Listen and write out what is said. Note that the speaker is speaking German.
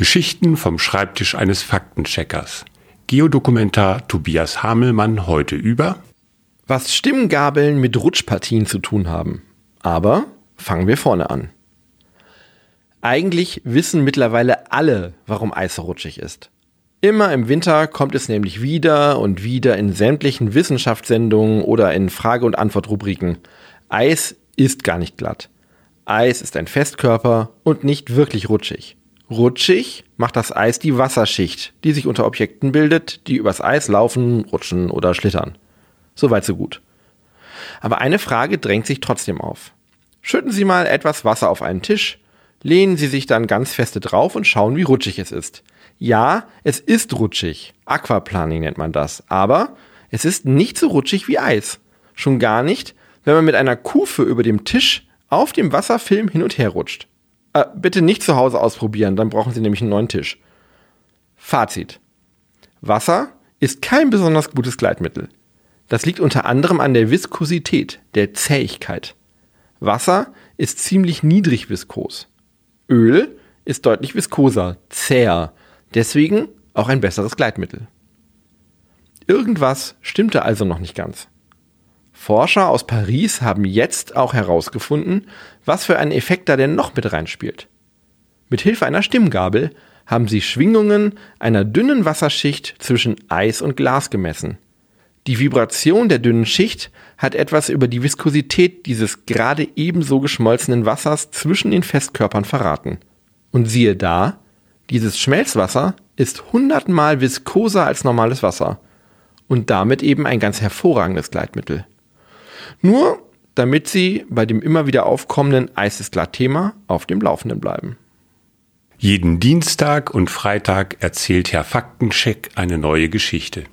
Geschichten vom Schreibtisch eines Faktencheckers. Geodokumentar Tobias Hamelmann heute über Was Stimmgabeln mit Rutschpartien zu tun haben. Aber fangen wir vorne an. Eigentlich wissen mittlerweile alle, warum Eis rutschig ist. Immer im Winter kommt es nämlich wieder und wieder in sämtlichen Wissenschaftssendungen oder in Frage- und Antwortrubriken. Eis ist gar nicht glatt. Eis ist ein Festkörper und nicht wirklich rutschig. Rutschig macht das Eis die Wasserschicht, die sich unter Objekten bildet, die übers Eis laufen, rutschen oder schlittern. Soweit so gut. Aber eine Frage drängt sich trotzdem auf. Schütten Sie mal etwas Wasser auf einen Tisch, lehnen Sie sich dann ganz feste drauf und schauen, wie rutschig es ist. Ja, es ist rutschig. Aquaplaning nennt man das. Aber es ist nicht so rutschig wie Eis. Schon gar nicht, wenn man mit einer Kufe über dem Tisch auf dem Wasserfilm hin und her rutscht. Äh, bitte nicht zu Hause ausprobieren, dann brauchen Sie nämlich einen neuen Tisch. Fazit. Wasser ist kein besonders gutes Gleitmittel. Das liegt unter anderem an der Viskosität, der Zähigkeit. Wasser ist ziemlich niedrig viskos. Öl ist deutlich viskoser, zäher, deswegen auch ein besseres Gleitmittel. Irgendwas stimmte also noch nicht ganz. Forscher aus Paris haben jetzt auch herausgefunden, was für ein Effekt da denn noch mit reinspielt. Mit Hilfe einer Stimmgabel haben sie Schwingungen einer dünnen Wasserschicht zwischen Eis und Glas gemessen. Die Vibration der dünnen Schicht hat etwas über die Viskosität dieses gerade ebenso geschmolzenen Wassers zwischen den Festkörpern verraten. Und siehe da, dieses Schmelzwasser ist hundertmal viskoser als normales Wasser und damit eben ein ganz hervorragendes Gleitmittel. Nur damit Sie bei dem immer wieder aufkommenden Eis ist klar Thema auf dem Laufenden bleiben. Jeden Dienstag und Freitag erzählt Herr Faktencheck eine neue Geschichte.